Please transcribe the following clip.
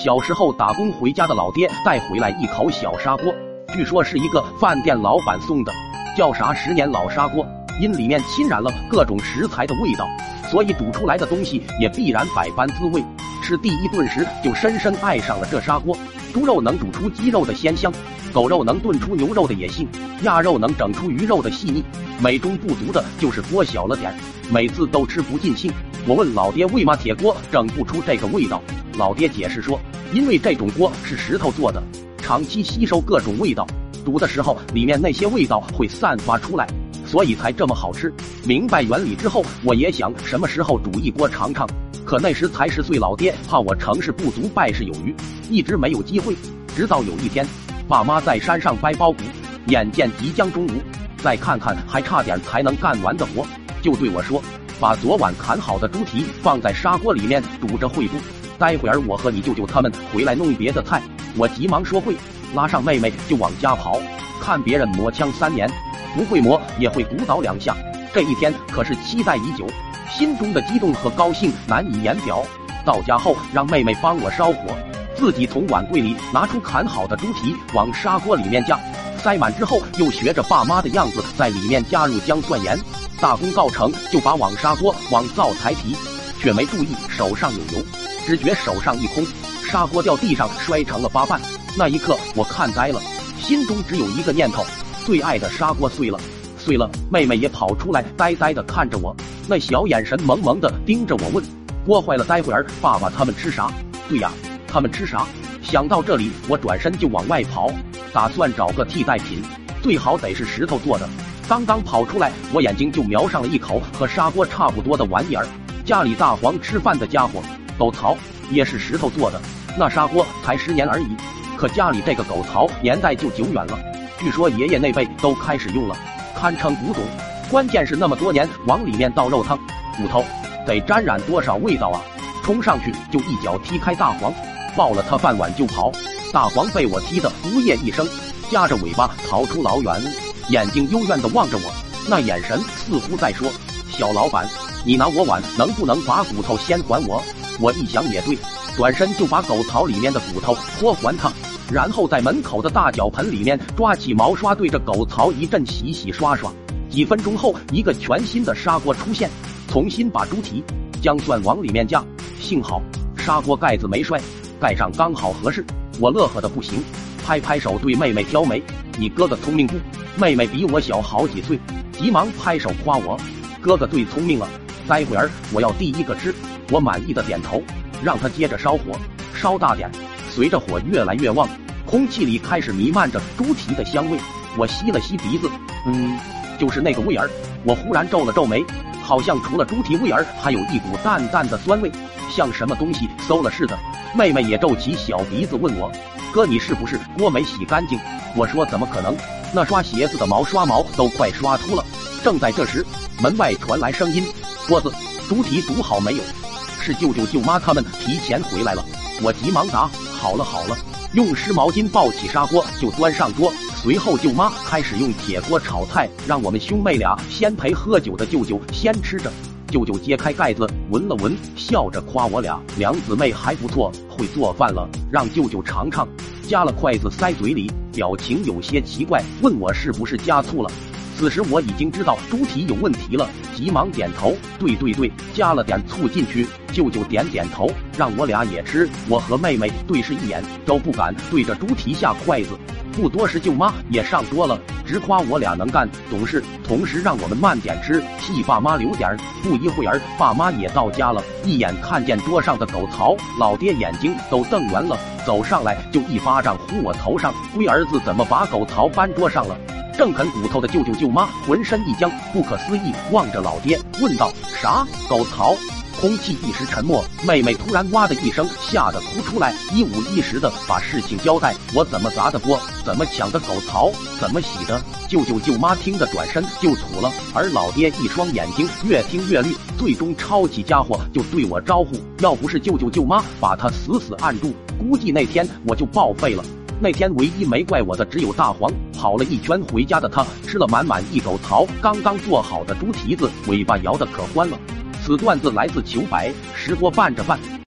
小时候打工回家的老爹带回来一口小砂锅，据说是一个饭店老板送的，叫啥十年老砂锅，因里面浸染了各种食材的味道，所以煮出来的东西也必然百般滋味。吃第一顿时就深深爱上了这砂锅。猪肉能煮出鸡肉的鲜香，狗肉能炖出牛肉的野性，鸭肉能整出鱼肉的细腻。美中不足的就是锅小了点，每次都吃不尽兴。我问老爹为嘛铁锅整不出这个味道，老爹解释说，因为这种锅是石头做的，长期吸收各种味道，煮的时候里面那些味道会散发出来，所以才这么好吃。明白原理之后，我也想什么时候煮一锅尝尝。可那时才十岁，老爹怕我成事不足败事有余，一直没有机会。直到有一天，爸妈在山上掰苞谷，眼见即将中午，再看看还差点才能干完的活，就对我说：“把昨晚砍好的猪蹄放在砂锅里面煮着会不？待会儿我和你舅舅他们回来弄别的菜。”我急忙说会，拉上妹妹就往家跑。看别人磨枪三年，不会磨也会鼓捣两下。这一天可是期待已久。心中的激动和高兴难以言表。到家后，让妹妹帮我烧火，自己从碗柜里拿出砍好的猪蹄，往砂锅里面加，塞满之后，又学着爸妈的样子在里面加入姜蒜盐。大功告成，就把网砂锅往灶台提，却没注意手上有油，只觉手上一空，砂锅掉地上摔成了八瓣。那一刻，我看呆了，心中只有一个念头：最爱的砂锅碎了。碎了，妹妹也跑出来，呆呆的看着我，那小眼神萌萌的盯着我问：“锅坏了，待会儿爸爸他们吃啥？”“对呀，他们吃啥？”想到这里，我转身就往外跑，打算找个替代品，最好得是石头做的。刚刚跑出来，我眼睛就瞄上了一口和砂锅差不多的玩意儿，家里大黄吃饭的家伙，狗槽，也是石头做的。那砂锅才十年而已，可家里这个狗槽年代就久远了，据说爷爷那辈都开始用了。堪称古董，关键是那么多年往里面倒肉汤，骨头得沾染多少味道啊！冲上去就一脚踢开大黄，抱了他饭碗就跑。大黄被我踢得呜咽一声，夹着尾巴逃出老远，眼睛幽怨地望着我，那眼神似乎在说：“小老板，你拿我碗，能不能把骨头先还我？”我一想也对，转身就把狗槽里面的骨头拖还他。然后在门口的大脚盆里面抓起毛刷，对着狗槽一阵洗洗刷刷。几分钟后，一个全新的砂锅出现，重新把猪蹄、姜蒜往里面加。幸好砂锅盖子没摔，盖上刚好合适。我乐呵的不行，拍拍手对妹妹挑眉：“你哥哥聪明不？”妹妹比我小好几岁，急忙拍手夸我：“哥哥最聪明了，待会儿我要第一个吃。”我满意的点头，让他接着烧火，烧大点。随着火越来越旺，空气里开始弥漫着猪蹄的香味。我吸了吸鼻子，嗯，就是那个味儿。我忽然皱了皱眉，好像除了猪蹄味儿，还有一股淡淡的酸味，像什么东西馊了似的。妹妹也皱起小鼻子问我：“哥，你是不是锅没洗干净？”我说：“怎么可能？那刷鞋子的毛刷毛都快刷秃了。”正在这时，门外传来声音：“锅子，猪蹄煮好没有？”是舅舅舅妈他们提前回来了。我急忙答。好了好了，用湿毛巾抱起砂锅就端上桌。随后舅妈开始用铁锅炒菜，让我们兄妹俩先陪喝酒的舅舅先吃着。舅舅揭开盖子闻了闻，笑着夸我俩两姊妹还不错，会做饭了，让舅舅尝尝。夹了筷子塞嘴里，表情有些奇怪，问我是不是加醋了。此时我已经知道猪蹄有问题了，急忙点头，对对对，加了点醋进去。舅舅点点头，让我俩也吃。我和妹妹对视一眼，都不敢对着猪蹄下筷子。不多时，舅妈也上桌了，直夸我俩能干、懂事，同时让我们慢点吃，替爸妈留点儿。不一会儿，爸妈也到家了，一眼看见桌上的狗槽，老爹眼睛都瞪圆了，走上来就一巴掌呼我头上：“龟儿子怎么把狗槽搬桌上了？”正啃骨头的舅舅舅妈浑身一僵，不可思议望着老爹，问道：“啥狗槽？”空气一时沉默。妹妹突然哇的一声，吓得哭出来，一五一十的把事情交代：“我怎么砸的锅？怎么抢的狗槽？怎么洗的？”舅舅舅妈听得转身就吐了，而老爹一双眼睛越听越绿，最终抄起家伙就对我招呼：“要不是舅舅舅妈把他死死按住，估计那天我就报废了。”那天唯一没怪我的只有大黄，跑了一圈回家的他吃了满满一狗槽刚刚做好的猪蹄子，尾巴摇得可欢了。此段子来自糗百，石锅拌着拌。